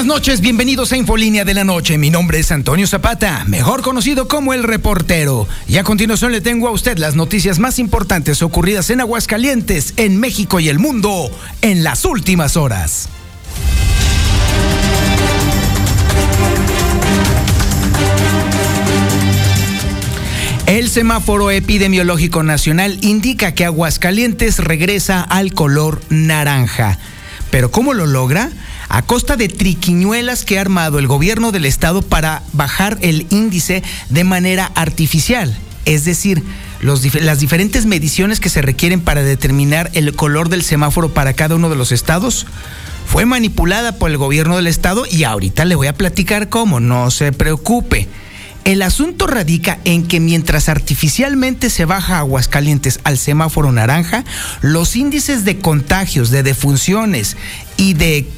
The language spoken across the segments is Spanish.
Buenas noches, bienvenidos a Infolínea de la Noche. Mi nombre es Antonio Zapata, mejor conocido como el reportero. Y a continuación le tengo a usted las noticias más importantes ocurridas en Aguascalientes, en México y el mundo en las últimas horas. El semáforo epidemiológico nacional indica que Aguascalientes regresa al color naranja. ¿Pero cómo lo logra? A costa de triquiñuelas que ha armado el gobierno del estado para bajar el índice de manera artificial. Es decir, las diferentes mediciones que se requieren para determinar el color del semáforo para cada uno de los estados fue manipulada por el gobierno del estado y ahorita le voy a platicar cómo, no se preocupe. El asunto radica en que mientras artificialmente se baja Aguascalientes al semáforo naranja, los índices de contagios, de defunciones y de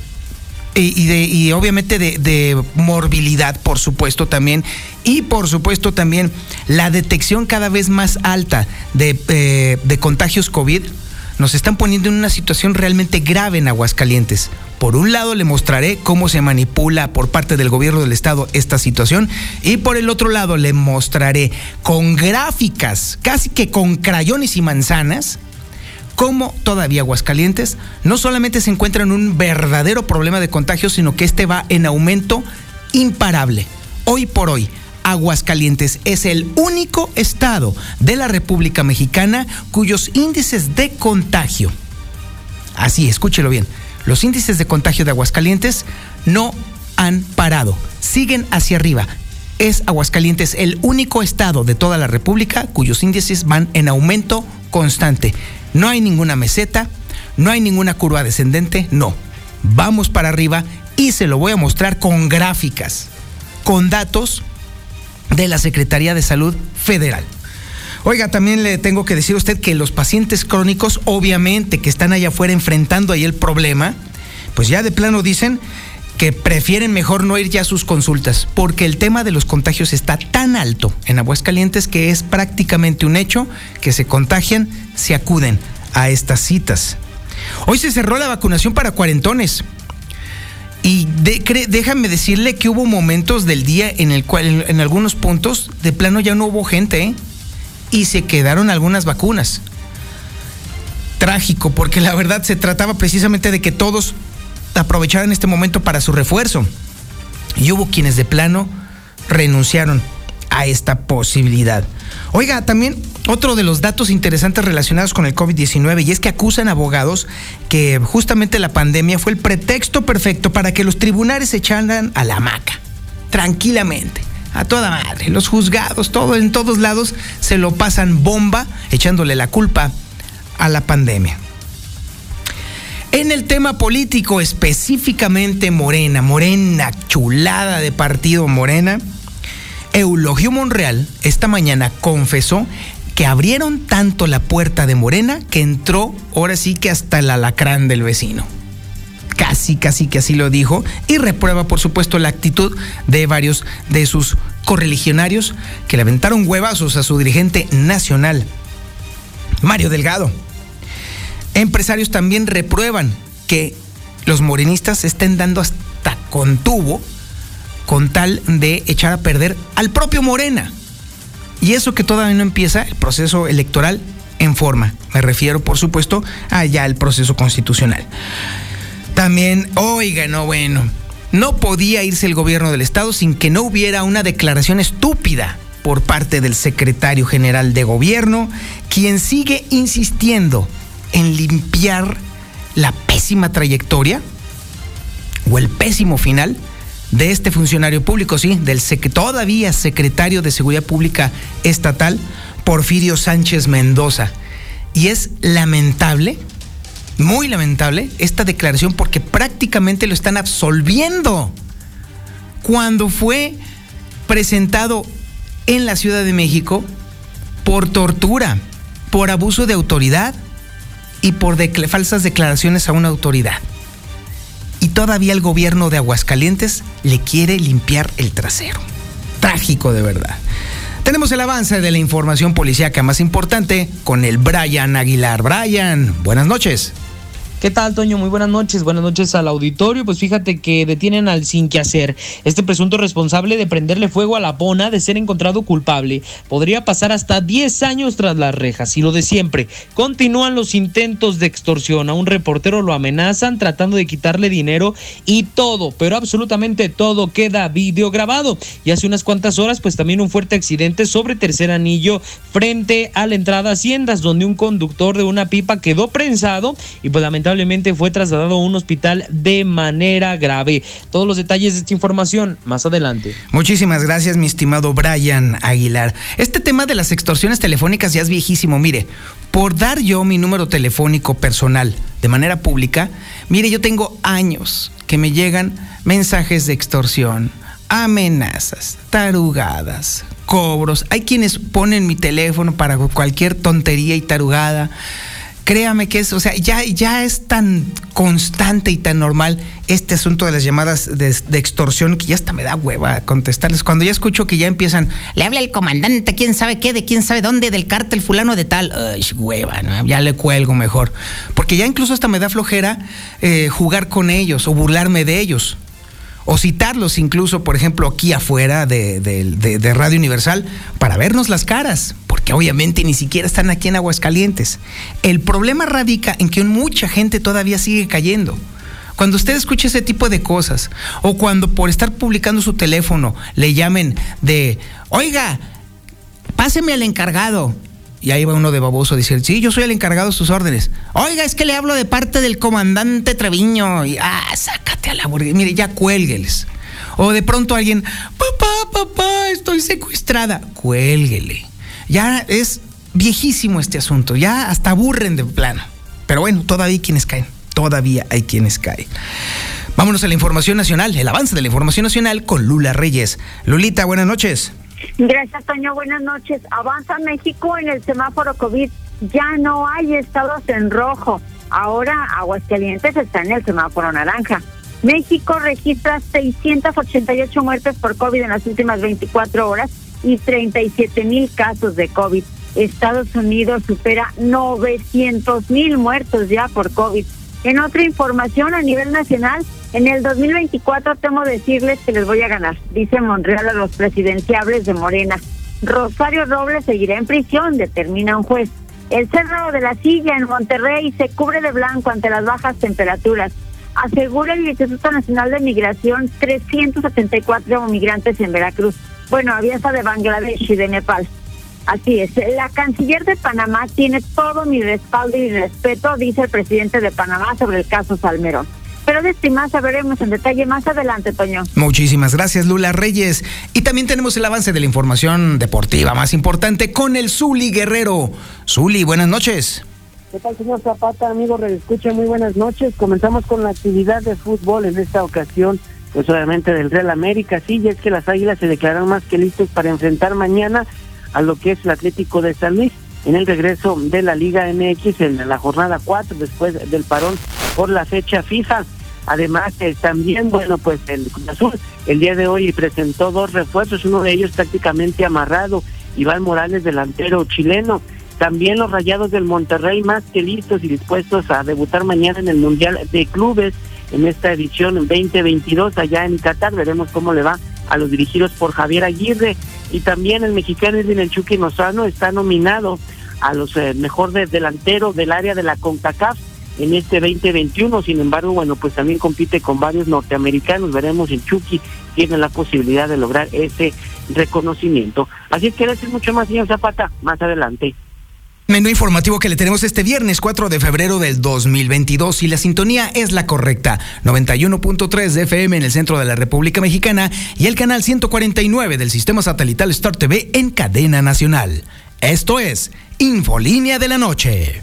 y, de, y obviamente de, morbilidad, por supuesto también, y por supuesto también la detección cada vez más alta de, eh, de contagios COVID, nos están poniendo en una situación realmente grave en Aguascalientes. Por un lado le mostraré cómo se manipula por parte del gobierno del estado esta situación y por el otro lado le mostraré con gráficas, casi que con crayones y manzanas, cómo todavía Aguascalientes no solamente se encuentra en un verdadero problema de contagio, sino que este va en aumento imparable. Hoy por hoy, Aguascalientes es el único estado de la República Mexicana cuyos índices de contagio, así, escúchelo bien, los índices de contagio de Aguascalientes no han parado, siguen hacia arriba. Es Aguascalientes el único estado de toda la República cuyos índices van en aumento constante. No hay ninguna meseta, no hay ninguna curva descendente, no. Vamos para arriba y se lo voy a mostrar con gráficas, con datos de la Secretaría de Salud Federal. Oiga, también le tengo que decir a usted que los pacientes crónicos, obviamente, que están allá afuera enfrentando ahí el problema, pues ya de plano dicen que prefieren mejor no ir ya a sus consultas, porque el tema de los contagios está tan alto en Aguascalientes que es prácticamente un hecho que se contagian, se acuden a estas citas. Hoy se cerró la vacunación para cuarentones. Y déjame decirle que hubo momentos del día en el cual en, algunos puntos de plano ya no hubo gente ¿eh? y se quedaron algunas vacunas. Trágico, porque la verdad se trataba precisamente de que todos aprovecharon este momento para su refuerzo. Y hubo quienes de plano renunciaron a esta posibilidad. Oiga, también otro de los datos interesantes relacionados con el COVID-19 y es que acusan abogados que justamente la pandemia fue el pretexto perfecto para que los tribunales se echaran a la hamaca, tranquilamente, a toda madre. Los juzgados, todo en todos lados se lo pasan bomba echándole la culpa a la pandemia. En el tema político, específicamente Morena, Morena, chulada de partido Morena, Eulogio Monreal esta mañana confesó que abrieron tanto la puerta de Morena que entró ahora sí que hasta el alacrán del vecino. Casi, casi que así lo dijo y reprueba por supuesto la actitud de varios de sus correligionarios que le aventaron huevazos a su dirigente nacional, Mario Delgado. Empresarios también reprueban que los morenistas estén dando hasta con tubo con tal de echar a perder al propio Morena. Y eso que todavía no empieza el proceso electoral en forma. Me refiero, por supuesto, a ya el proceso constitucional. También, oiga, no, bueno, no podía irse el gobierno del Estado sin que no hubiera una declaración estúpida por parte del secretario general de gobierno, quien sigue insistiendo en limpiar la pésima trayectoria o el pésimo final de este funcionario público, sí, del todavía secretario de Seguridad Pública Estatal, Porfirio Sánchez Mendoza. Y es lamentable muy lamentable esta declaración porque prácticamente lo están absolviendo. Cuando fue presentado en la Ciudad de México por tortura, por abuso de autoridad y por falsas declaraciones a una autoridad. Y todavía el gobierno de Aguascalientes le quiere limpiar el trasero. Trágico de verdad. Tenemos el avance de la información policíaca más importante con el Brian Aguilar. Brian, buenas noches. ¿Qué tal, Toño? Muy buenas noches. Buenas noches al auditorio. Pues fíjate que detienen al sin que hacer. Este presunto responsable de prenderle fuego a la pona de ser encontrado culpable podría pasar hasta 10 años tras las rejas. Y lo de siempre, continúan los intentos de extorsión. A un reportero lo amenazan tratando de quitarle dinero y todo, pero absolutamente todo queda videograbado. Y hace unas cuantas horas, pues también un fuerte accidente sobre tercer anillo frente a la entrada a Haciendas, donde un conductor de una pipa quedó prensado y pues lamentablemente fue trasladado a un hospital de manera grave. Todos los detalles de esta información más adelante. Muchísimas gracias, mi estimado Brian Aguilar. Este tema de las extorsiones telefónicas ya es viejísimo. Mire, por dar yo mi número telefónico personal de manera pública, mire, yo tengo años que me llegan mensajes de extorsión, amenazas, tarugadas, cobros. Hay quienes ponen mi teléfono para cualquier tontería y tarugada créame que es, o sea, ya, ya es tan constante y tan normal este asunto de las llamadas de, extorsión que ya hasta me da hueva contestarles. Cuando ya escucho que ya empiezan, le habla el comandante, quién sabe qué, de quién sabe dónde, del cártel fulano de tal, Uy, hueva, ¿no? ya le cuelgo mejor. Porque ya incluso hasta me da flojera eh, jugar con ellos o burlarme de ellos o citarlos incluso, por ejemplo, aquí afuera de, Radio Universal para vernos las caras, porque obviamente ni siquiera están aquí en Aguascalientes. El problema radica en que mucha gente todavía sigue cayendo. Cuando usted escuche ese tipo de cosas, o cuando por estar publicando su teléfono le llamen de, oiga, páseme al encargado, y ahí va uno de baboso a decir, sí, yo soy el encargado de sus órdenes. Oiga, es que le hablo de parte del comandante Treviño. Y, ah, sácate a la burguesa. Mire, ya cuélgueles. O de pronto alguien, papá, papá, estoy secuestrada. Cuélguele. Ya es viejísimo este asunto. Ya hasta aburren de plano. Pero bueno, todavía hay quienes caen. Todavía hay quienes caen. Vámonos a la información nacional, el avance de la información nacional con Lula Reyes. Lulita, buenas noches. Gracias, Toño. Buenas noches. Avanza México en el semáforo COVID. Ya no hay estados en rojo. Ahora Aguascalientes está en el semáforo naranja. México registra 688 muertes por COVID en las últimas 24 horas y 37 mil casos de COVID. Estados Unidos supera 900 mil muertos ya por COVID. En otra información a nivel nacional, en el 2024 temo decirles que les voy a ganar, dice Monreal a los presidenciables de Morena. Rosario Robles seguirá en prisión, determina un juez. El Cerro de la Silla en Monterrey se cubre de blanco ante las bajas temperaturas. Asegura el Instituto Nacional de Migración 374 migrantes en Veracruz. Bueno, había de Bangladesh y de Nepal. Así es, la canciller de Panamá tiene todo mi respaldo y respeto, dice el presidente de Panamá sobre el caso Salmerón. Pero de este más sabremos en detalle más adelante, Toño. Muchísimas gracias, Lula Reyes. Y también tenemos el avance de la información deportiva más importante con el Zuli Guerrero. Zuli, buenas noches. ¿Qué tal, señor Zapata, amigo? Escucha, muy buenas noches. Comenzamos con la actividad de fútbol en esta ocasión, pues obviamente del Real América. Sí, y es que las Águilas se declararon más que listos para enfrentar mañana a lo que es el Atlético de San Luis en el regreso de la Liga MX en la jornada 4 después del parón por la fecha FIFA. Además, eh, también, bueno, pues el Cruz Azul el día de hoy presentó dos refuerzos, uno de ellos prácticamente amarrado, Iván Morales, delantero chileno. También los Rayados del Monterrey más que listos y dispuestos a debutar mañana en el Mundial de Clubes en esta edición 2022 allá en Qatar. Veremos cómo le va a los dirigidos por Javier Aguirre y también el mexicano Edwin El Chucky Lozano está nominado a los eh, mejor de delantero del área de la CONCACAF en este 2021. Sin embargo, bueno, pues también compite con varios norteamericanos. Veremos si Chucky tiene la posibilidad de lograr ese reconocimiento. Así es que gracias mucho más, señor Zapata, más adelante. Menú informativo que le tenemos este viernes 4 de febrero del 2022 y la sintonía es la correcta. 91.3 de FM en el centro de la República Mexicana y el canal 149 del sistema satelital Star TV en cadena nacional. Esto es Infolínea de la Noche.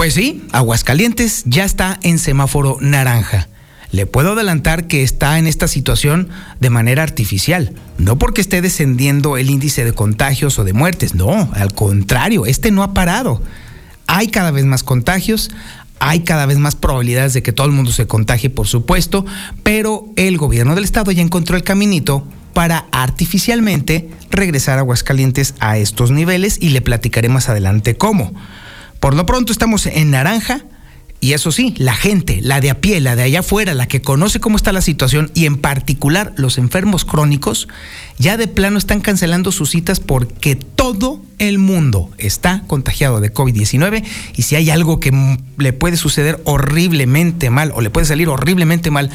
Pues sí, Aguascalientes ya está en semáforo naranja. Le puedo adelantar que está en esta situación de manera artificial, no porque esté descendiendo el índice de contagios o de muertes, no, al contrario, este no ha parado. Hay cada vez más contagios, hay cada vez más probabilidades de que todo el mundo se contagie, por supuesto, pero el gobierno del estado ya encontró el caminito para artificialmente regresar a Aguascalientes a estos niveles y le platicaré más adelante cómo. Por lo pronto estamos en naranja, y eso sí, la gente, la de a pie, la de allá afuera, la que conoce cómo está la situación y en particular los enfermos crónicos, ya de plano están cancelando sus citas porque todo el mundo está contagiado de COVID-19 y si hay algo que le puede suceder horriblemente mal o le puede salir horriblemente mal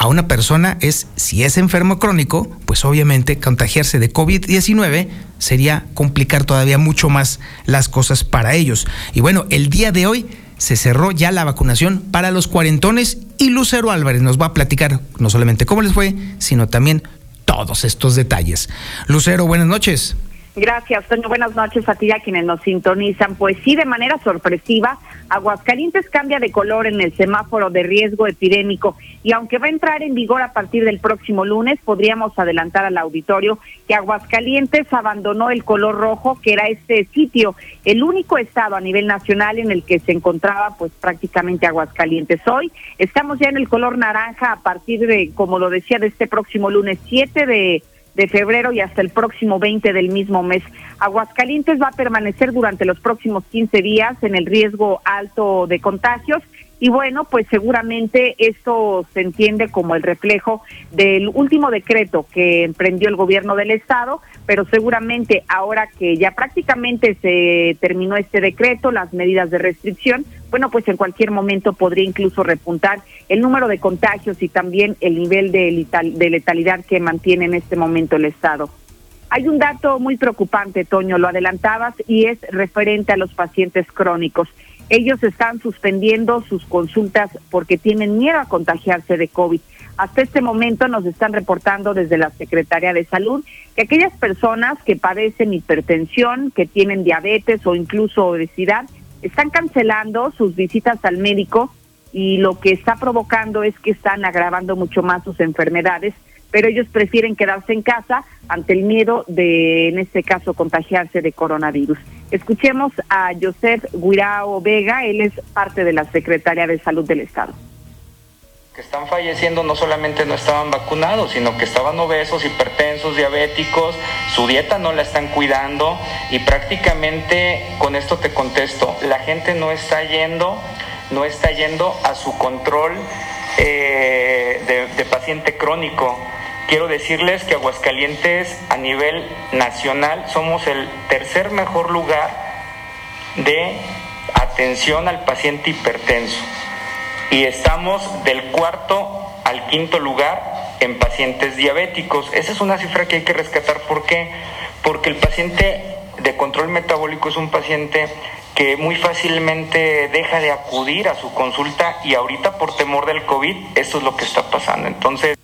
a una persona es si es enfermo crónico, pues obviamente contagiarse de COVID-19 sería complicar todavía mucho más las cosas para ellos. Y bueno, el día de hoy se cerró ya la vacunación para los cuarentones y Lucero Álvarez nos va a platicar no solamente cómo les fue, sino también todos estos detalles. Lucero, buenas noches. Gracias, Toño. Buenas noches a ti y a quienes nos sintonizan. Pues sí, de manera sorpresiva, Aguascalientes cambia de color en el semáforo de riesgo epidémico y aunque va a entrar en vigor a partir del próximo lunes, podríamos adelantar al auditorio que Aguascalientes abandonó el color rojo, que era este sitio, el único estado a nivel nacional en el que se encontraba pues prácticamente Aguascalientes. Hoy estamos ya en el color naranja a partir de, como lo decía, de este próximo lunes 7 de de febrero y hasta el próximo 20 del mismo mes. Aguascalientes va a permanecer durante los próximos 15 días en el riesgo alto de contagios y bueno, pues seguramente esto se entiende como el reflejo del último decreto que emprendió el gobierno del estado, pero seguramente ahora que ya prácticamente se terminó este decreto, las medidas de restricción, bueno, pues en cualquier momento podría incluso repuntar el número de contagios y también el nivel de, letalidad que mantiene en este momento el estado. Hay un dato muy preocupante, Toño, lo adelantabas, y es referente a los pacientes crónicos. Ellos están suspendiendo sus consultas porque tienen miedo a contagiarse de COVID. Hasta este momento nos están reportando desde la Secretaría de Salud que aquellas personas que padecen hipertensión, que tienen diabetes o incluso obesidad, están cancelando sus visitas al médico y lo que está provocando es que están agravando mucho más sus enfermedades pero ellos prefieren quedarse en casa ante el miedo de, en este caso, contagiarse de coronavirus. Escuchemos a Joseph Guirao Vega, él es parte de la Secretaría de Salud del Estado que están falleciendo no solamente no estaban vacunados, sino que estaban obesos, hipertensos, diabéticos, su dieta no la están cuidando y prácticamente con esto te contesto, la gente no está yendo, no está yendo a su control eh, de paciente crónico Quiero decirles que Aguascalientes a nivel nacional somos el tercer mejor lugar de atención al paciente hipertenso y estamos del cuarto al quinto lugar en pacientes diabéticos. Esa es una cifra que hay que rescatar. ¿Por qué? Porque el paciente de control metabólico es un paciente que muy fácilmente deja de acudir a su consulta y ahorita por temor del COVID, esto es lo que está pasando. Entonces...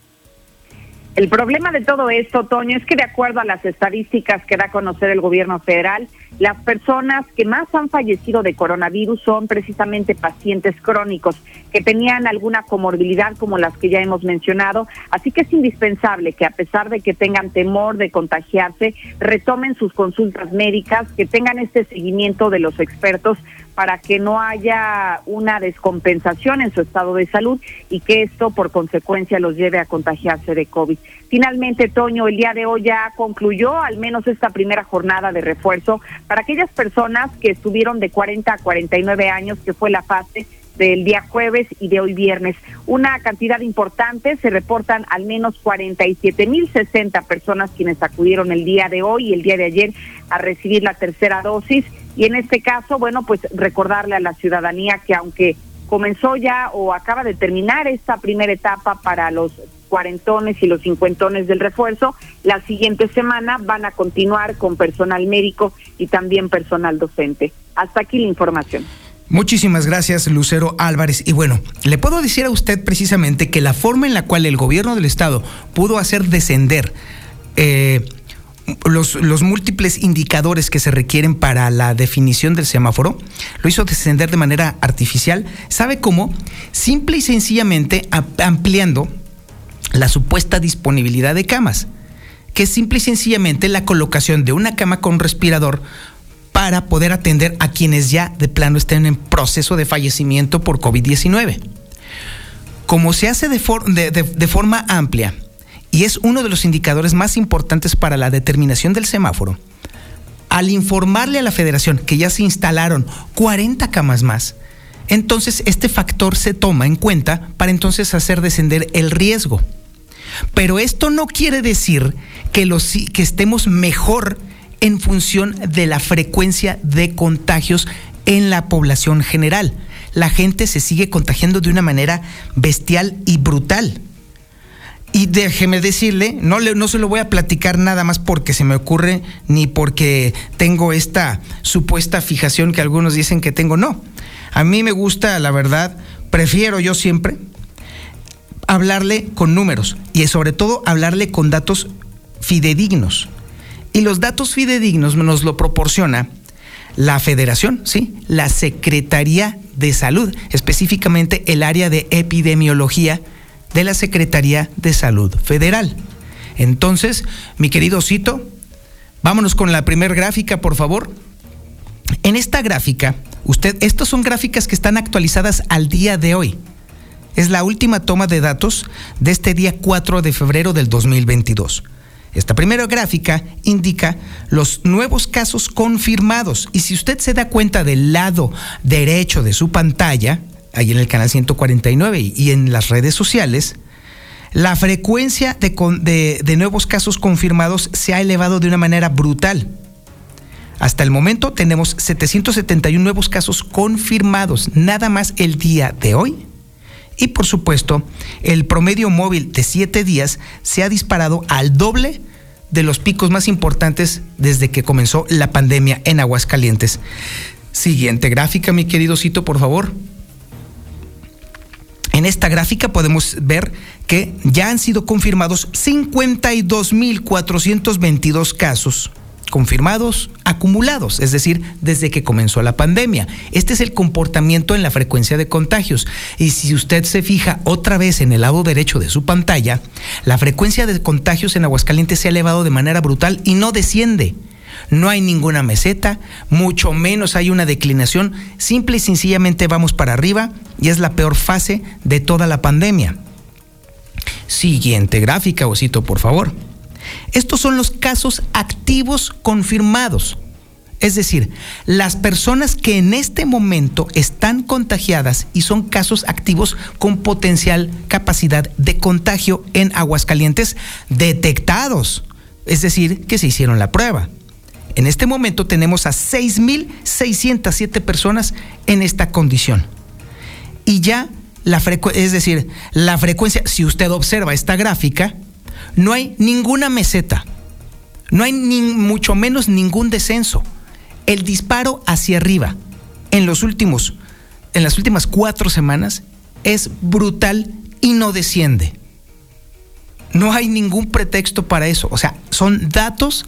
El problema de todo esto, Toño, es que de acuerdo a las estadísticas que da a conocer el gobierno federal, las personas que más han fallecido de coronavirus son precisamente pacientes crónicos que tenían alguna comorbilidad como las que ya hemos mencionado. Así que es indispensable que a pesar de que tengan temor de contagiarse, retomen sus consultas médicas, que tengan este seguimiento de los expertos para que no haya una descompensación en su estado de salud y que esto por consecuencia los lleve a contagiarse de COVID. Finalmente, Toño, el día de hoy ya concluyó al menos esta primera jornada de refuerzo para aquellas personas que estuvieron de 40 a 49 años, que fue la fase del día jueves y de hoy viernes. Una cantidad importante, se reportan al menos 47.060 personas quienes acudieron el día de hoy y el día de ayer a recibir la tercera dosis y en este caso, bueno, pues recordarle a la ciudadanía que aunque comenzó ya o acaba de terminar esta primera etapa para los cuarentones y los cincuentones del refuerzo, la siguiente semana van a continuar con personal médico y también personal docente. Hasta aquí la información. Muchísimas gracias, Lucero Álvarez. Y bueno, le puedo decir a usted precisamente que la forma en la cual el gobierno del Estado pudo hacer descender eh, los, los, múltiples indicadores que se requieren para la definición del semáforo, lo hizo descender de manera artificial. ¿Sabe cómo? Simple y sencillamente ampliando la supuesta disponibilidad de camas, que es simple y sencillamente la colocación de una cama con respirador para poder atender a quienes ya de plano estén en proceso de fallecimiento por COVID-19. Como se hace de, de forma amplia, y es uno de los indicadores más importantes para la determinación del semáforo, al informarle a la federación que ya se instalaron 40 camas más, entonces este factor se toma en cuenta para entonces hacer descender el riesgo. Pero esto no quiere decir que, los, que estemos mejor en función de la frecuencia de contagios en la población general. La gente se sigue contagiando de una manera bestial y brutal. Y déjeme decirle, no, no se lo voy a platicar nada más porque se me ocurre, ni porque tengo esta supuesta fijación que algunos dicen que tengo, no. A mí me gusta, la verdad, prefiero yo siempre hablarle con números y sobre todo hablarle con datos fidedignos. Y los datos fidedignos nos lo proporciona la federación, ¿sí? La Secretaría de Salud, específicamente el área de epidemiología de la Secretaría de Salud Federal. Entonces, mi querido Cito, vámonos con la primera gráfica, por favor. En esta gráfica, usted, estas son gráficas que están actualizadas al día de hoy. Es la última toma de datos de este día 4 de febrero del 2022. Esta primera gráfica indica los nuevos casos confirmados y si usted se da cuenta del lado derecho de su pantalla, ahí en el canal 149 y en las redes sociales, la frecuencia de, de, nuevos casos confirmados se ha elevado de una manera brutal. Hasta el momento tenemos 771 nuevos casos confirmados, nada más el día de hoy. Y por supuesto, el promedio móvil de 7 días se ha disparado al doble de los picos más importantes desde que comenzó la pandemia en Aguascalientes. Siguiente gráfica, mi querido Cito, por favor. En esta gráfica podemos ver que ya han sido confirmados 52.422 casos confirmados, acumulados, es decir, desde que comenzó la pandemia. Este es el comportamiento en la frecuencia de contagios. Y si usted se fija otra vez en el lado derecho de su pantalla, la frecuencia de contagios en Aguascalientes se ha elevado de manera brutal y no desciende. No hay ninguna meseta, mucho menos hay una declinación, simple y sencillamente vamos para arriba y es la peor fase de toda la pandemia. Siguiente gráfica, Osito, por favor. Estos son los casos activos confirmados. Es decir, las personas que en este momento están contagiadas y son casos activos con potencial capacidad de contagio en Aguascalientes detectados. Es decir, que se hicieron la prueba. En este momento tenemos a 6.607 personas en esta condición. Y ya la frecuencia, es decir, la frecuencia, si usted observa esta gráfica, no hay ninguna meseta, no hay ni mucho menos ningún descenso. El disparo hacia arriba en los últimos, en las últimas cuatro semanas es brutal y no desciende. No hay ningún pretexto para eso. O sea, son datos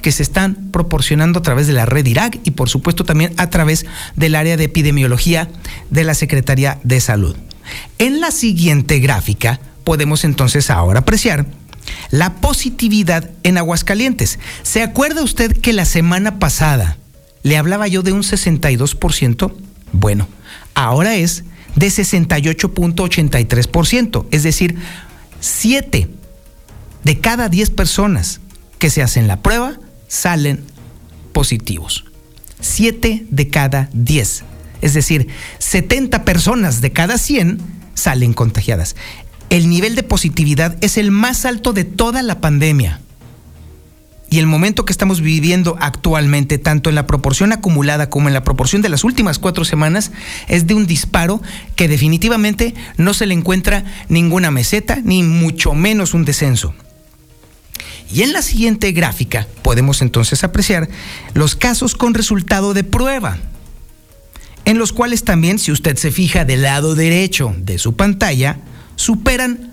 que se están proporcionando a través de la red IRAC y por supuesto también a través del área de epidemiología de la Secretaría de Salud. En la siguiente gráfica podemos entonces ahora apreciar la positividad en Aguascalientes. ¿Se acuerda usted que la semana pasada le hablaba yo de un 62%? Bueno, ahora es de 68.83%, es decir, 7 de cada 10 personas que se hacen la prueba salen positivos. 7 de cada 10. Es decir, 70 personas de cada 100 salen contagiadas el nivel de positividad es el más alto de toda la pandemia. Y el momento que estamos viviendo actualmente, tanto en la proporción acumulada como en la proporción de las últimas cuatro semanas, es de un disparo que definitivamente no se le encuentra ninguna meseta, ni mucho menos un descenso. Y en la siguiente gráfica podemos entonces apreciar los casos con resultado de prueba, en los cuales también, si usted se fija del lado derecho de su pantalla, superan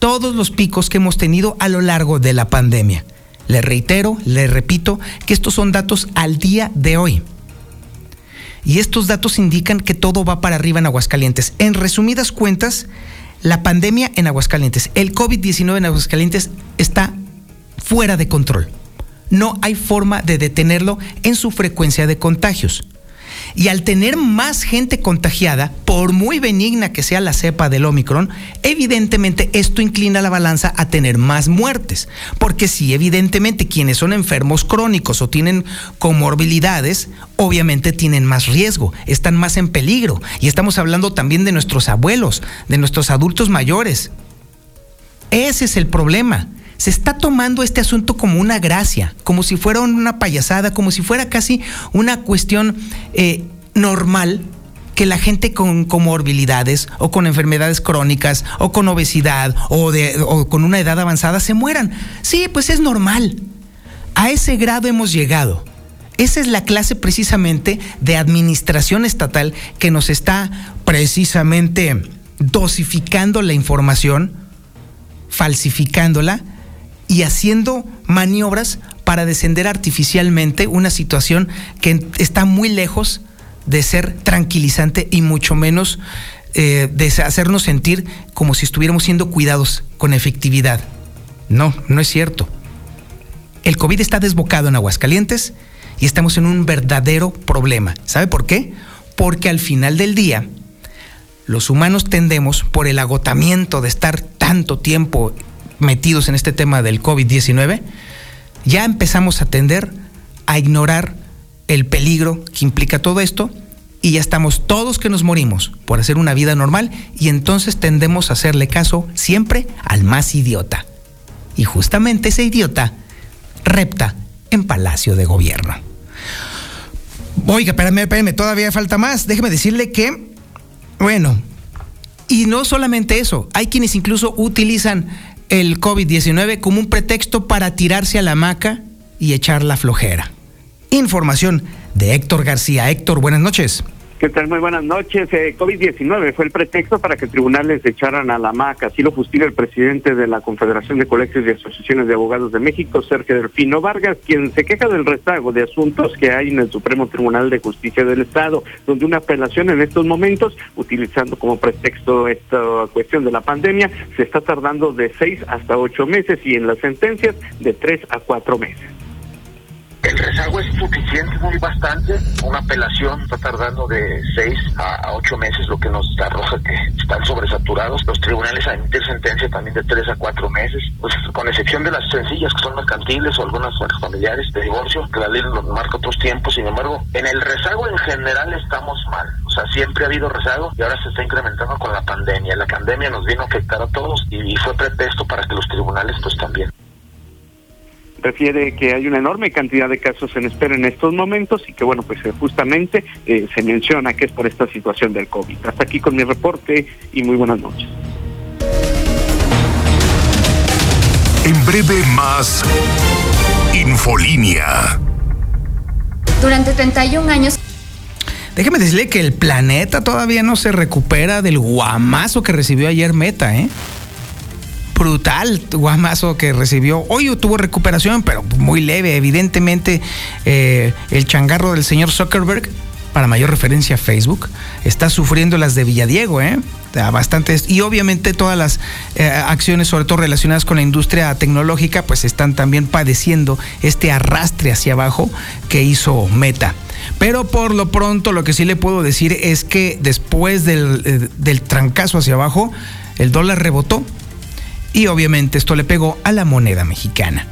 todos los picos que hemos tenido a lo largo de la pandemia. Le reitero, le repito, que estos son datos al día de hoy. Y estos datos indican que todo va para arriba en Aguascalientes. En resumidas cuentas, la pandemia en Aguascalientes, el COVID-19 en Aguascalientes está fuera de control. No hay forma de detenerlo en su frecuencia de contagios. Y al tener más gente contagiada, por muy benigna que sea la cepa del Omicron, evidentemente esto inclina la balanza a tener más muertes. Porque si evidentemente quienes son enfermos crónicos o tienen comorbilidades, obviamente tienen más riesgo, están más en peligro. Y estamos hablando también de nuestros abuelos, de nuestros adultos mayores. Ese es el problema se está tomando este asunto como una gracia, como si fuera una payasada, como si fuera casi una cuestión eh, normal que la gente con comorbilidades o con enfermedades crónicas o con obesidad o, o con una edad avanzada se mueran. Sí, pues es normal. A ese grado hemos llegado. Esa es la clase precisamente de administración estatal que nos está precisamente dosificando la información, falsificándola y haciendo maniobras para descender artificialmente una situación que está muy lejos de ser tranquilizante y mucho menos eh, de hacernos sentir como si estuviéramos siendo cuidados con efectividad. No, no es cierto. El COVID está desbocado en Aguascalientes y estamos en un verdadero problema. ¿Sabe por qué? Porque al final del día, los humanos tendemos, por el agotamiento de estar tanto tiempo metidos en este tema del COVID-19, ya empezamos a tender a ignorar el peligro que implica todo esto y ya estamos todos que nos morimos por hacer una vida normal y entonces tendemos a hacerle caso siempre al más idiota. Y justamente ese idiota repta en Palacio de Gobierno. Oiga, espérame, espérame, todavía falta más. Déjeme decirle que, bueno, y no solamente eso, hay quienes incluso utilizan el COVID-19 como un pretexto para tirarse a la hamaca y echar la flojera. Información de Héctor García. Héctor, buenas noches. Muy buenas noches. Eh, COVID-19 fue el pretexto para que tribunales echaran a la maca. Así lo justifica el presidente de la Confederación de Colegios y Asociaciones de Abogados de México, Sergio Delfino Vargas, quien se queja del rezago de asuntos que hay en el Supremo Tribunal de Justicia del Estado, donde una apelación en estos momentos, utilizando como pretexto esta cuestión de la pandemia, se está tardando de seis hasta ocho meses y en las sentencias de tres a cuatro meses. El rezago es suficiente, muy bastante. Una apelación está tardando de seis a ocho meses, lo que nos arroja que están sobresaturados. Los tribunales a emitir sentencia también de tres a cuatro meses, pues con excepción de las sencillas que son mercantiles o algunas familiares de divorcio, que la ley nos marca otros tiempos. Sin embargo, en el rezago en general estamos mal. O sea, siempre ha habido rezago y ahora se está incrementando con la pandemia. La pandemia nos vino a afectar a todos y fue pretexto para que los tribunales pues también refiere que hay una enorme cantidad de casos en espera en estos momentos y que, bueno, pues eh, justamente eh, se menciona que es por esta situación del COVID. Hasta aquí con mi reporte y muy buenas noches. En breve más Infolínea. Durante 31 años Déjeme decirle que el planeta todavía no se recupera del guamazo que recibió ayer Meta, ¿eh? Brutal guamazo que recibió. Hoy tuvo recuperación, pero muy leve. Evidentemente, eh, el changarro del señor Zuckerberg, para mayor referencia a Facebook, está sufriendo las de Villadiego, ¿eh? bastantes y obviamente todas las eh, acciones sobre todo relacionadas con la industria tecnológica pues están también padeciendo este arrastre hacia abajo que hizo Meta. Pero por lo pronto lo que sí le puedo decir es que después del, eh, del trancazo hacia abajo, el dólar rebotó y obviamente esto le pegó a la moneda mexicana.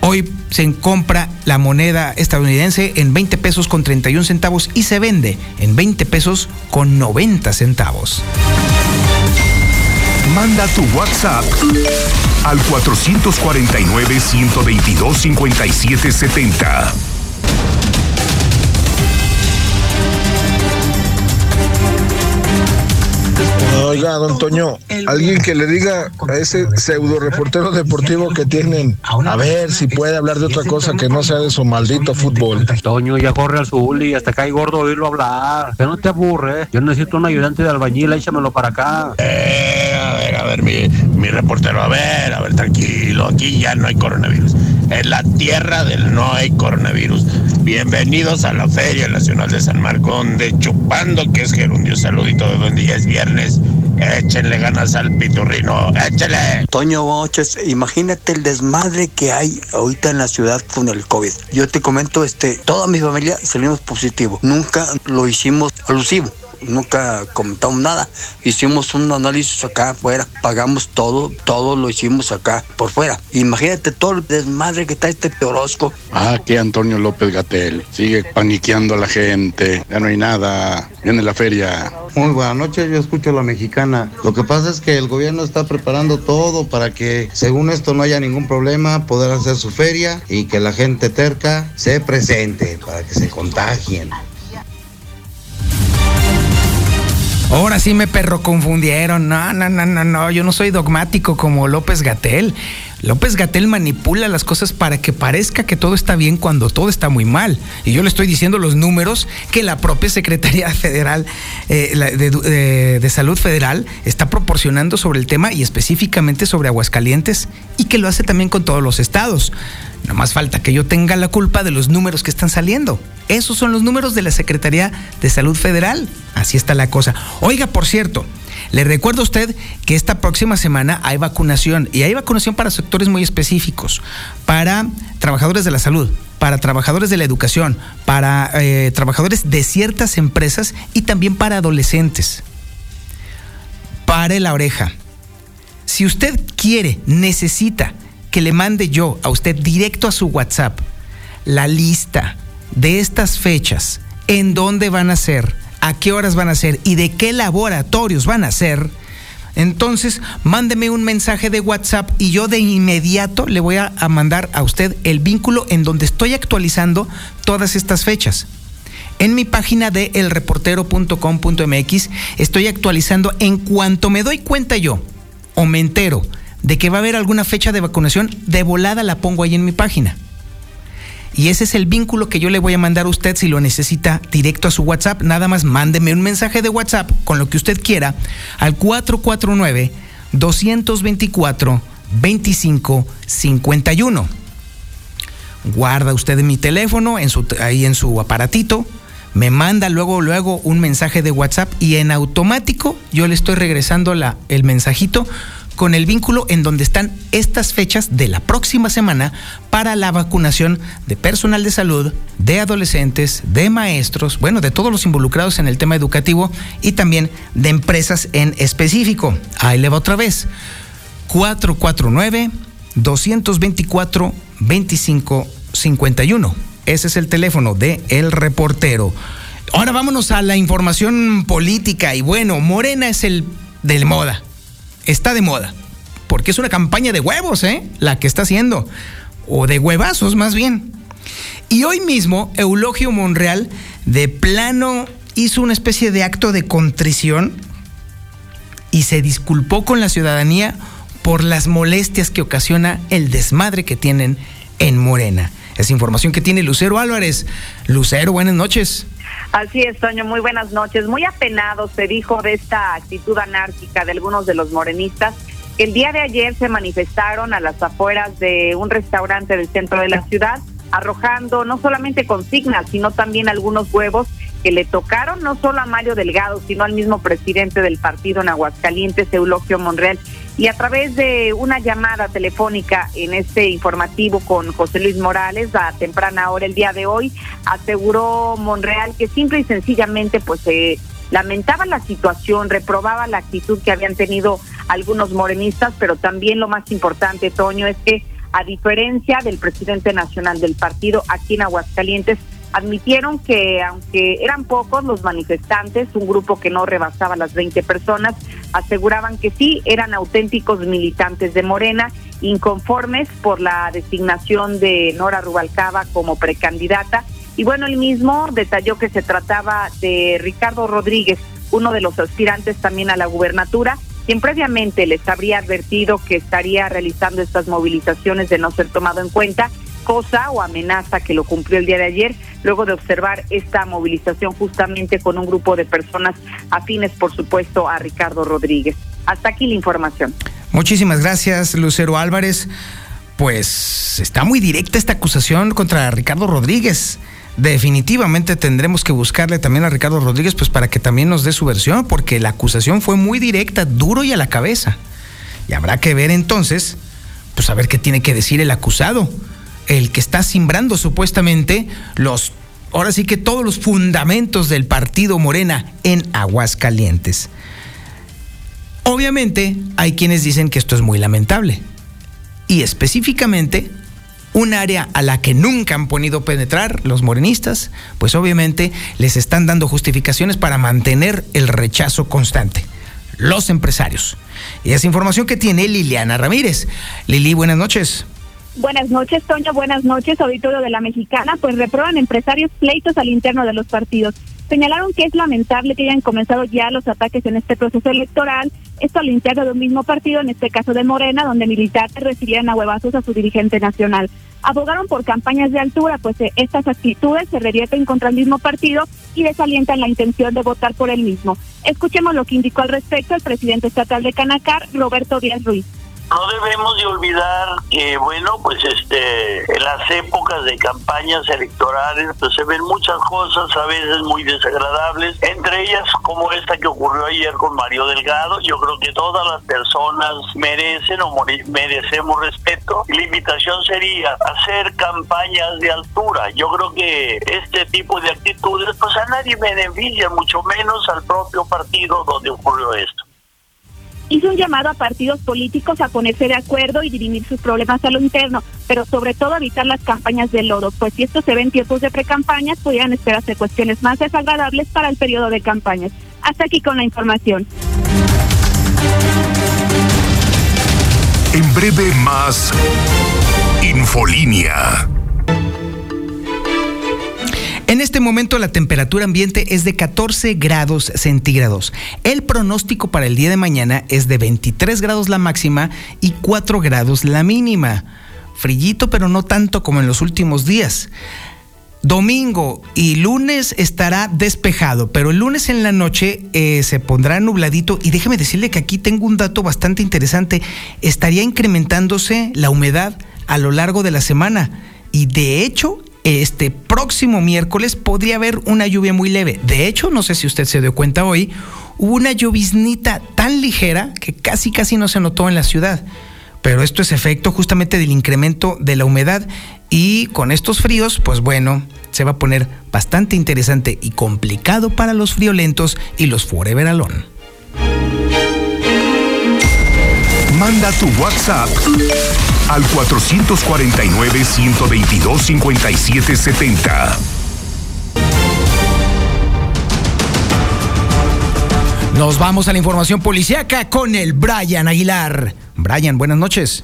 Hoy se compra la moneda estadounidense en 20 pesos con 31 centavos y se vende en 20 pesos con 90 centavos. Manda tu WhatsApp al 449 122 5770. Oiga, don Toño, alguien que le diga a ese pseudo reportero deportivo que tienen, a ver si puede hablar de otra cosa que no sea de su maldito fútbol. Toño, ya corre al Zuli, hasta cae gordo oírlo hablar. Que no te aburre, yo necesito un ayudante de albañil, échamelo para acá. Eh, mi, reportero, a ver, a ver, tranquilo, aquí ya no hay coronavirus. en la tierra del no hay coronavirus. Bienvenidos a la Feria Nacional de San Marcón de Chupando, que es Gerundio. Saludito de buen día, es viernes. Échenle ganas al piturrino, échenle. Toño Boches, imagínate el desmadre que hay ahorita en la ciudad con el COVID. Yo te comento, este, toda mi familia salimos positivo. Nunca lo hicimos alusivo nunca comentamos nada. Hicimos un análisis acá afuera, pagamos todo, todo lo hicimos acá por fuera. Imagínate todo el desmadre que está este Orozco. Ah, aquí Antonio López Gatel. Sigue paniqueando a la gente. Ya no hay nada. Viene la feria. Muy buenas noches, yo escucho a la mexicana. Lo que pasa es que el gobierno está preparando todo para que, según esto, no haya ningún problema, poder hacer su feria y que la gente terca se presente para que se contagien. Ahora sí me perro confundieron. No, no, no, no, no. Yo no soy dogmático como López Gatel. López Gatel manipula las cosas para que parezca que todo está bien cuando todo está muy mal. Y yo le estoy diciendo los números que la propia Secretaría Federal eh, de, de, Salud Federal está proporcionando sobre el tema y específicamente sobre Aguascalientes y que lo hace también con todos los estados. No más falta que yo tenga la culpa de los números que están saliendo. Esos son los números de la Secretaría de Salud Federal. Así está la cosa. Oiga, por cierto, le recuerdo a usted que esta próxima semana hay vacunación y hay vacunación para sectores muy específicos, para trabajadores de la salud, para trabajadores de la educación, para eh, trabajadores de ciertas empresas y también para adolescentes. Pare la oreja. Si usted quiere, necesita que le mande yo a usted directo a su WhatsApp la lista de estas fechas, en dónde van a ser, a qué horas van a ser y de qué laboratorios van a ser, entonces mándeme un mensaje de WhatsApp y yo de inmediato le voy a, mandar a usted el vínculo en donde estoy actualizando todas estas fechas. En mi página de elreportero.com.mx estoy actualizando en cuanto me doy cuenta yo o me entero de que va a haber alguna fecha de vacunación, de volada la pongo ahí en mi página. Y ese es el vínculo que yo le voy a mandar a usted si lo necesita directo a su WhatsApp. Nada más mándeme un mensaje de WhatsApp con lo que usted quiera al 449 224 2551. Guarda usted mi teléfono en su, ahí en su aparatito, me manda luego, luego un mensaje de WhatsApp y en automático yo le estoy regresando el mensajito con el vínculo en donde están estas fechas de la próxima semana para la vacunación de personal de salud, de adolescentes, de maestros, bueno, de todos los involucrados en el tema educativo y también de empresas en específico. Ahí le va otra vez. 449 224 2551. Ese es el teléfono de El Reportero. Ahora vámonos a la información política y bueno, Morena es el de moda está de moda. Porque es una campaña de huevos, ¿eh? La que está haciendo. O de huevazos, más bien. Y hoy mismo, Eulogio Monreal, de plano, hizo una especie de acto de contrición y se disculpó con la ciudadanía por las molestias que ocasiona el desmadre que tienen en Morena. Es información que tiene Lucero Álvarez. Lucero, buenas noches. Así es, Toño, muy buenas noches. Muy apenado se dijo de esta actitud anárquica de algunos de los morenistas. El día de ayer se manifestaron a las afueras de un restaurante del centro de la ciudad, arrojando no solamente consignas, sino también algunos huevos que le tocaron no solo a Mario Delgado, sino al mismo presidente del partido en Aguascalientes, Eulogio Monreal. Y a través de una llamada telefónica en este informativo con José Luis Morales a temprana hora el día de hoy, aseguró Monreal que simple y sencillamente pues se lamentaba la situación, reprobaba la actitud que habían tenido algunos morenistas, pero también lo más importante, Toño, es que a diferencia del presidente nacional del partido aquí en Aguascalientes, admitieron que aunque eran pocos los manifestantes, un grupo que no rebasaba las 20 personas, aseguraban que sí eran auténticos militantes de Morena, inconformes por la designación de Nora Rubalcaba como precandidata. Y bueno, él mismo detalló que se trataba de Ricardo Rodríguez, uno de los aspirantes también a la gubernatura, quien previamente les habría advertido que estaría realizando estas movilizaciones de no ser tomado en cuenta cosa o amenaza que lo cumplió el día de ayer, luego de observar esta movilización justamente con un grupo de personas afines, por supuesto, a Ricardo Rodríguez. Hasta aquí la información. Muchísimas gracias, Lucero Álvarez. pues está muy directa esta acusación contra Ricardo Rodríguez. Definitivamente tendremos que buscarle también a Ricardo Rodríguez pues para que también nos dé su versión, porque la acusación fue muy directa, duro y a la cabeza. Y habrá que ver entonces, pues a ver qué tiene que decir el acusado, el que está simbrando supuestamente los, ahora sí que todos los fundamentos del partido Morena en Aguascalientes. Obviamente hay quienes dicen que esto es muy lamentable y específicamente un área a la que nunca han podido penetrar los morenistas, pues obviamente les están dando justificaciones para mantener el rechazo constante. Los empresarios. Y esa información que tiene Liliana Ramírez. Lili, buenas noches. Buenas noches, Toño. Buenas noches, auditorio de la Mexicana. Pues reprueban empresarios pleitos al interno de los partidos. Señalaron que es lamentable que hayan comenzado ya los ataques en este proceso electoral, esto al interno de un mismo partido, en este caso de Morena, donde militares recibían a huevazos a su dirigente nacional. Abogaron por campañas de altura, pues eh, estas actitudes se revierten contra el mismo partido y desalientan la intención de votar por el mismo. Escuchemos lo que indicó al respecto el presidente estatal de Canacar, Roberto Díaz Ruiz no debemos de olvidar que bueno pues este en las épocas de campañas electorales pues se ven muchas cosas a veces muy desagradables entre ellas como esta que ocurrió ayer con Mario Delgado. Yo creo que todas las personas merecen o merecemos respeto. La invitación sería hacer campañas de altura. Yo creo que este tipo de actitudes pues a nadie beneficia mucho menos al propio partido donde ocurrió esto hizo un llamado a partidos políticos a ponerse de acuerdo y dirimir sus problemas a lo interno, pero sobre todo evitar las campañas de lodo, pues si esto se ve en tiempos de precampañas, podrían esperarse cuestiones más desagradables para el periodo de campañas. Hasta aquí con la información. En breve más Infolínea. En este momento la temperatura ambiente es de 14 grados centígrados. El pronóstico para el día de mañana es de 23 grados la máxima y 4 grados la mínima. Frillito, pero no tanto como en los últimos días. Domingo y lunes estará despejado, pero el lunes en la noche eh, se pondrá nubladito y déjeme decirle que aquí tengo un dato bastante interesante. Estaría incrementándose la humedad a lo largo de la semana y de hecho este próximo miércoles podría haber una lluvia muy leve. De hecho, no sé si usted se dio cuenta hoy, hubo una lloviznita tan ligera que casi casi no se notó en la ciudad. Pero esto es efecto justamente del incremento de la humedad y con estos fríos, pues bueno, se va a poner bastante interesante y complicado para los friolentos y los forever alone. Manda tu WhatsApp al 449-122-5770. Nos vamos a la información policíaca con el Brian Aguilar. Brian, buenas noches.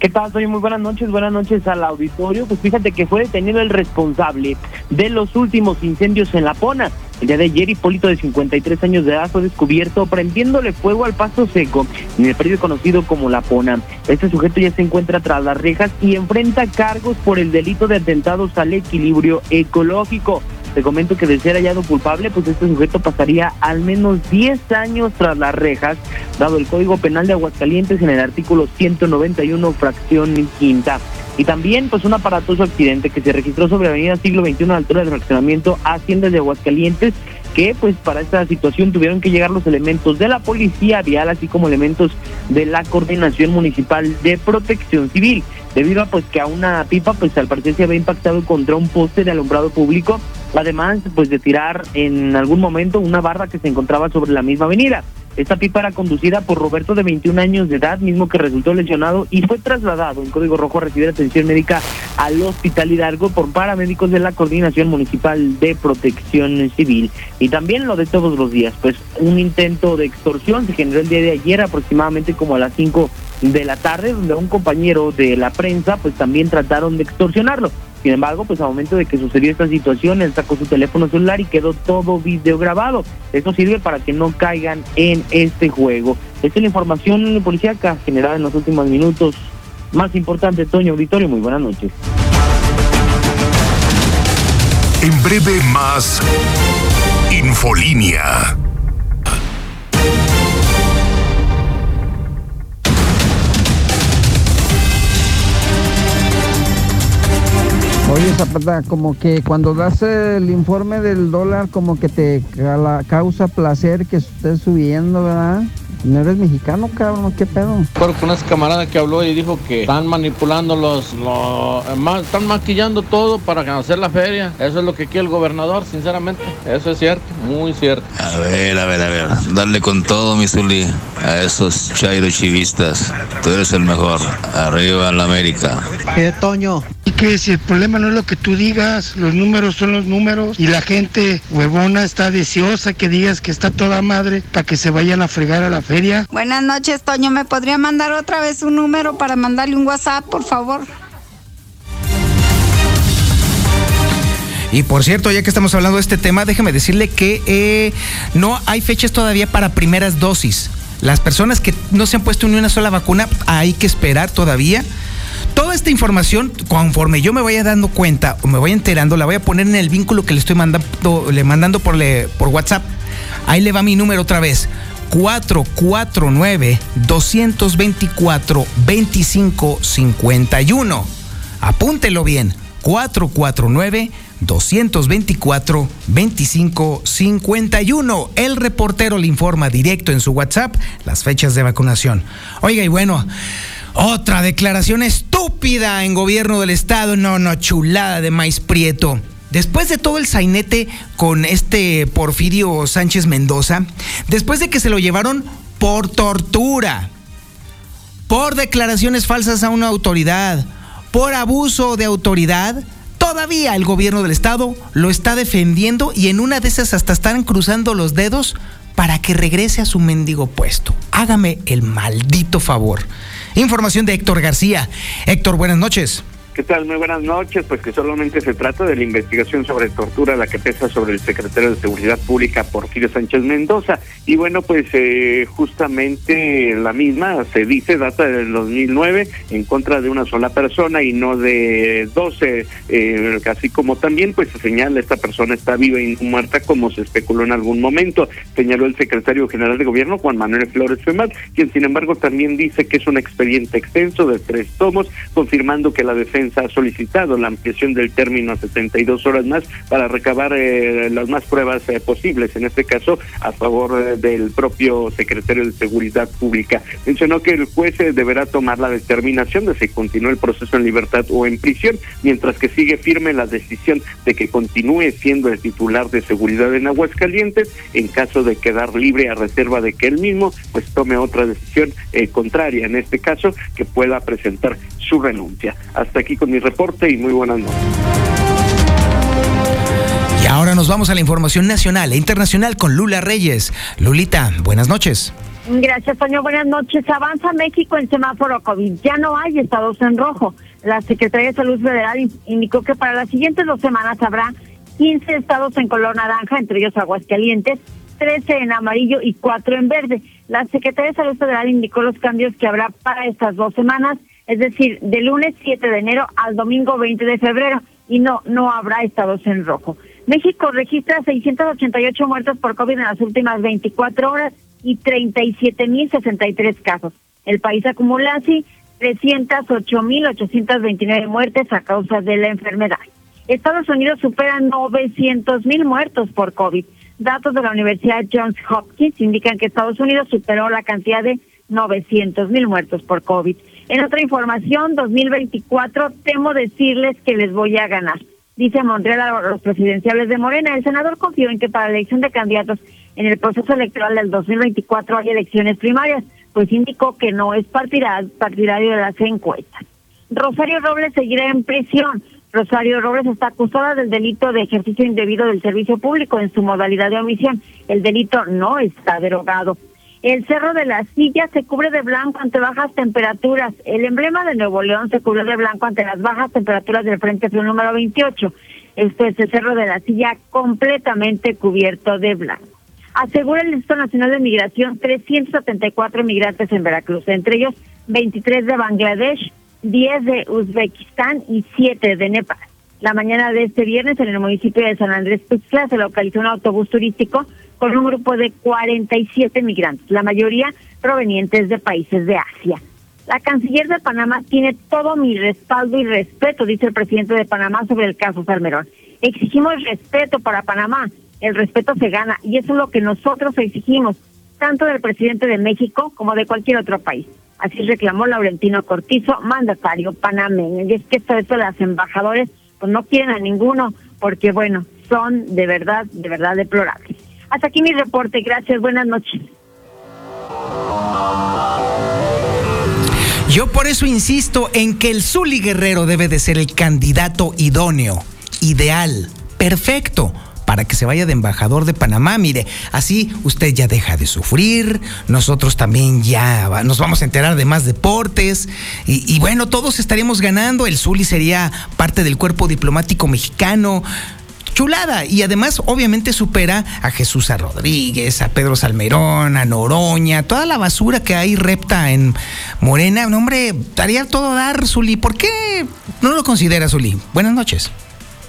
¿Qué tal? Soy muy buenas noches, buenas noches al auditorio. Pues fíjate que fue detenido el responsable de los últimos incendios en La Pona. El día de ayer, Hipólito, de 53 años de edad, fue descubierto prendiéndole fuego al paso seco en el periodo conocido como La Pona. Este sujeto ya se encuentra tras las rejas y enfrenta cargos por el delito de atentados al equilibrio ecológico. Te comento que de ser hallado culpable, pues este sujeto pasaría al menos 10 años tras las rejas, dado el Código Penal de Aguascalientes en el artículo 191, fracción quinta. Y también, pues, un aparatoso accidente que se registró sobre Avenida Siglo XXI a la altura del fraccionamiento Haciendas de Aguascalientes, que, pues, para esta situación tuvieron que llegar los elementos de la Policía Vial, así como elementos de la Coordinación Municipal de Protección Civil debido a pues que a una pipa pues al parecer se había impactado contra un poste de alumbrado público, además pues de tirar en algún momento una barra que se encontraba sobre la misma avenida. Esta pipa era conducida por Roberto de 21 años de edad, mismo que resultó lesionado y fue trasladado en código rojo a recibir atención médica al Hospital Hidalgo por paramédicos de la Coordinación Municipal de Protección Civil. Y también lo de todos los días, pues un intento de extorsión se generó el día de ayer aproximadamente como a las 5 de la tarde, donde un compañero de la prensa pues también trataron de extorsionarlo. Sin embargo, pues al momento de que sucedió esta situación, él sacó su teléfono celular y quedó todo video grabado. Esto sirve para que no caigan en este juego. Esta es la información policíaca generada en los últimos minutos. Más importante, Toño Auditorio, muy buenas noches. En breve más Infolínea. Oye, Zapata, como que cuando das el informe del dólar, como que te causa placer que esté subiendo, ¿verdad? ¿No eres mexicano, cabrón? ¿Qué pedo? Con una camarada que habló y dijo que están manipulando los, están maquillando todo para hacer la feria. Eso es lo que quiere el gobernador, sinceramente. Eso es cierto, muy cierto. A ver, a ver, a ver. Darle con todo, mi Zuli, a esos chairo chivistas. Tú eres el mejor. Arriba en la América. ¿Qué, Toño? Y que si el problema no es lo que tú digas, los números son los números y la gente huevona está deseosa que digas que está toda madre para que se vayan a fregar a la feria. Buenas noches, Toño. ¿Me podría mandar otra vez un número para mandarle un WhatsApp, por favor? Y por cierto, ya que estamos hablando de este tema, déjeme decirle que eh, no hay fechas todavía para primeras dosis. Las personas que no se han puesto ni una sola vacuna, hay que esperar todavía. Toda esta información, conforme yo me vaya dando cuenta o me vaya enterando, la voy a poner en el vínculo que le estoy mandando, le mandando por, por WhatsApp. Ahí le va mi número otra vez. 449-224-2551. Apúntelo bien. 449-224-2551. El reportero le informa directo en su WhatsApp las fechas de vacunación. Oiga, y bueno, otra declaración estúpida en gobierno del Estado. No, no, chulada de maíz prieto. Después de todo el sainete con este Porfirio Sánchez Mendoza, después de que se lo llevaron por tortura, por declaraciones falsas a una autoridad, por abuso de autoridad, todavía el gobierno del estado lo está defendiendo y en una de esas hasta están cruzando los dedos para que regrese a su mendigo puesto. Hágame el maldito favor. Información de Héctor García. Héctor, buenas noches. ¿Qué tal? Muy buenas noches. Pues que solamente se trata de la investigación sobre tortura, la que pesa sobre el secretario de Seguridad Pública, Porfirio Sánchez Mendoza. Y bueno, pues eh, justamente la misma se dice, data del 2009, en contra de una sola persona y no de 12. Eh, así como también, pues se señala, esta persona está viva y muerta, como se especuló en algún momento. Señaló el secretario general de gobierno, Juan Manuel Flores Femal, quien sin embargo también dice que es un expediente extenso de tres tomos, confirmando que la defensa ha solicitado la ampliación del término a 72 horas más para recabar eh, las más pruebas eh, posibles, en este caso a favor eh, del propio secretario de Seguridad Pública. Mencionó que el juez deberá tomar la determinación de si continúa el proceso en libertad o en prisión, mientras que sigue firme la decisión de que continúe siendo el titular de seguridad en Aguascalientes en caso de quedar libre a reserva de que él mismo pues tome otra decisión contraria, en este caso que pueda presentar su renuncia. Hasta aquí con mi reporte y muy buenas noches. Y ahora nos vamos a la información nacional e internacional con Lula Reyes. Lulita, buenas noches. Gracias, Toño. Buenas noches. Avanza México en semáforo COVID. Ya no hay estados en rojo. La Secretaría de Salud Federal indicó que para las siguientes dos semanas habrá 15 estados en color naranja, entre ellos Aguascalientes, 13 en amarillo y 4 en verde. La Secretaría de Salud Federal indicó los cambios que habrá para estas dos semanas es decir, del lunes 7 de enero al domingo 20 de febrero, y no, no habrá estados en rojo. México registra 688 muertos por COVID en las últimas 24 horas y 37.063 casos. El país acumula así 308.829 muertes a causa de la enfermedad. Estados Unidos supera 900.000 muertos por COVID. Datos de la Universidad Johns Hopkins indican que Estados Unidos superó la cantidad de 900.000 muertos por COVID. En otra información, 2024, temo decirles que les voy a ganar. Dice Montreal a los presidenciales de Morena. El senador confió en que para la elección de candidatos en el proceso electoral del 2024 hay elecciones primarias, pues indicó que no es partidario de las encuestas. Rosario Robles seguirá en prisión. Rosario Robles está acusada del delito de ejercicio indebido del servicio público en su modalidad de omisión. El delito no está derogado. El Cerro de la Silla se cubre de blanco ante bajas temperaturas. El emblema de Nuevo León se cubre de blanco ante las bajas temperaturas del Frente Frío número 28. Este es el Cerro de la Silla completamente cubierto de blanco. Asegura el Instituto Nacional de Migración 374 migrantes en Veracruz, entre ellos 23 de Bangladesh, 10 de Uzbekistán y 7 de Nepal. La mañana de este viernes en el municipio de San Andrés Tuxtla se localizó un autobús turístico con un grupo de 47 migrantes, la mayoría provenientes de países de Asia. La canciller de Panamá tiene todo mi respaldo y respeto, dice el presidente de Panamá sobre el caso Salmerón. Exigimos respeto para Panamá. El respeto se gana y eso es lo que nosotros exigimos, tanto del presidente de México como de cualquier otro país. Así reclamó Laurentino Cortizo, mandatario panameño. Y es que esto, de los embajadores, pues no quieren a ninguno, porque bueno, son de verdad, de verdad deplorables. Hasta aquí mi reporte. Gracias. Buenas noches. Yo por eso insisto en que el Zuli Guerrero debe de ser el candidato idóneo, ideal, perfecto para que se vaya de embajador de Panamá. Mire, así usted ya deja de sufrir, nosotros también ya nos vamos a enterar de más deportes y, y bueno, todos estaríamos ganando. El Zuli sería parte del cuerpo diplomático mexicano chulada. Y además, obviamente, supera a Jesús a Rodríguez, a Pedro Salmerón, a Noroña, toda la basura que hay repta en Morena. No, hombre, daría todo a dar, Zuli. ¿Por qué no lo considera, Zuli? Buenas noches.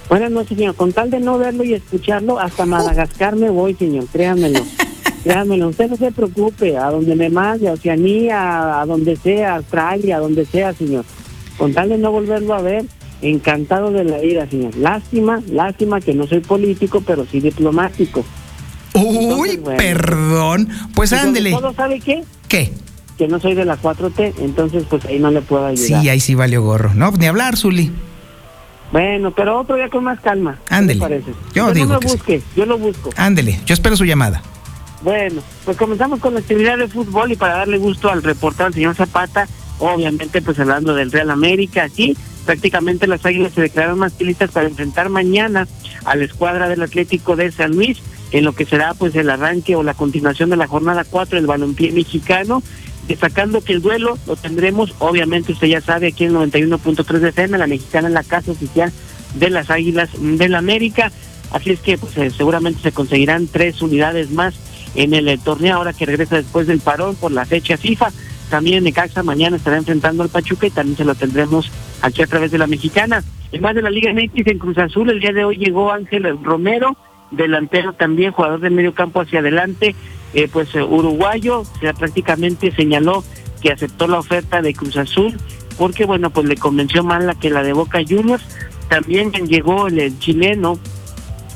Buenas noches, señor. Con tal de no verlo y escucharlo, hasta Madagascar me voy, señor. Créanmelo. Créanmelo. Usted no se preocupe. A donde me mande, a Oceanía, a donde sea, Australia, a donde sea, señor. Con tal de no volverlo a ver, encantado de la vida, señor. Lástima, lástima que no soy político, pero sí diplomático. Uy, perdón. Pues ándele. ¿Todo sabe qué? ¿Qué? Que no soy de la 4T, entonces pues ahí no le puedo ayudar. Sí, ahí sí valió gorro. No, ni hablar, Zuli. Bueno, pero otro día con más calma. Ándele. parece? Yo digo no sí. lo busco. Ándele, yo espero su llamada. Bueno, pues comenzamos con la actividad de fútbol y para darle gusto al reportero, al señor Zapata, obviamente pues hablando del Real América, aquí prácticamente las Águilas se declararon más listas para enfrentar mañana a la escuadra del Atlético de San Luis, en lo que será pues el arranque o la continuación de la jornada 4 del balompié mexicano, destacando que el duelo lo tendremos, obviamente usted ya sabe, aquí en 91.3 de FM, la mexicana en la casa oficial de las Águilas del América, así es que pues eh, seguramente se conseguirán tres unidades más en el, eh, torneo ahora que regresa después del parón por la fecha FIFA. También Necaxa mañana estará enfrentando al Pachuca y también se lo tendremos aquí a través de la mexicana. En más de la Liga MX en Cruz Azul, el día de hoy llegó Ángel Romero, delantero también, jugador de medio campo hacia adelante, eh, pues eh, uruguayo, sea, prácticamente señaló que aceptó la oferta de Cruz Azul porque bueno, pues le convenció más la que la de Boca Juniors. También llegó el, chileno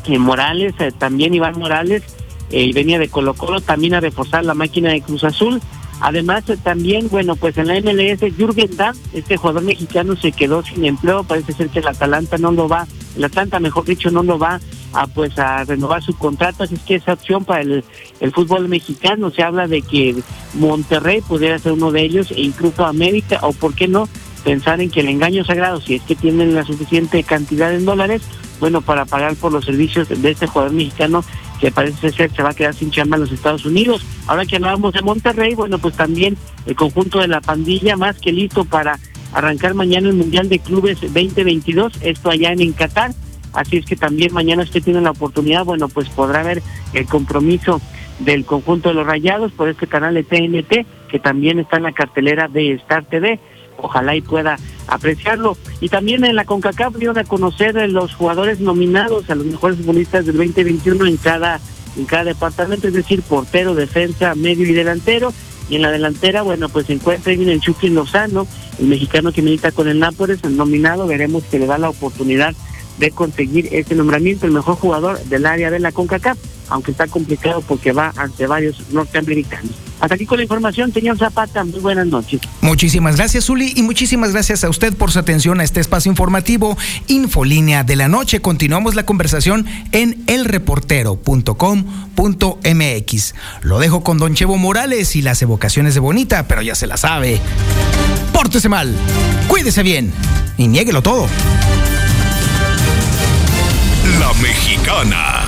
eh, Morales, eh, también Iván Morales, eh, venía de Colo Colo también a reforzar la máquina de Cruz Azul. Además, eh, también, bueno, pues en la MLS, Jürgen Damm, este jugador mexicano se quedó sin empleo, parece ser que el Atalanta no lo va, el Atlanta, mejor dicho, no lo va a pues a renovar su contrato, así es que esa opción para el, el fútbol mexicano, se habla de que Monterrey pudiera ser uno de ellos, e incluso América, o por qué no, pensar en que el engaño sagrado, si es que tienen la suficiente cantidad en dólares, bueno, para pagar por los servicios de este jugador mexicano que parece ser se va a quedar sin chamba en los Estados Unidos. Ahora que hablábamos de Monterrey, bueno, pues también el conjunto de la pandilla más que listo para arrancar mañana el Mundial de Clubes 2022, esto allá en, Qatar. Así es que también mañana usted tiene la oportunidad, bueno, pues podrá ver el compromiso del conjunto de los Rayados por este canal de TNT, que también está en la cartelera de Star TV. Ojalá y pueda apreciarlo. Y también en la CONCACAF dieron a conocer los jugadores nominados a los mejores futbolistas del 2021 en cada en cada departamento, es decir, portero, defensa, medio y delantero. Y en la delantera, bueno, pues se encuentra en el Chucky Lozano, el mexicano que milita con el Nápoles, el nominado, veremos que le da la oportunidad de conseguir ese nombramiento, el mejor jugador del área de la CONCACAF, aunque está complicado porque va ante varios norteamericanos. Hasta aquí con la información, señor Zapata, muy buenas noches. Muchísimas gracias, Zuli, y muchísimas gracias a usted por su atención a este espacio informativo Infolínea de la Noche. Continuamos la conversación en elreportero.com.mx. Lo dejo con Don Chevo Morales y las evocaciones de Bonita, pero ya se la sabe. Pórtese mal, cuídese bien y niéguelo todo. Mexicana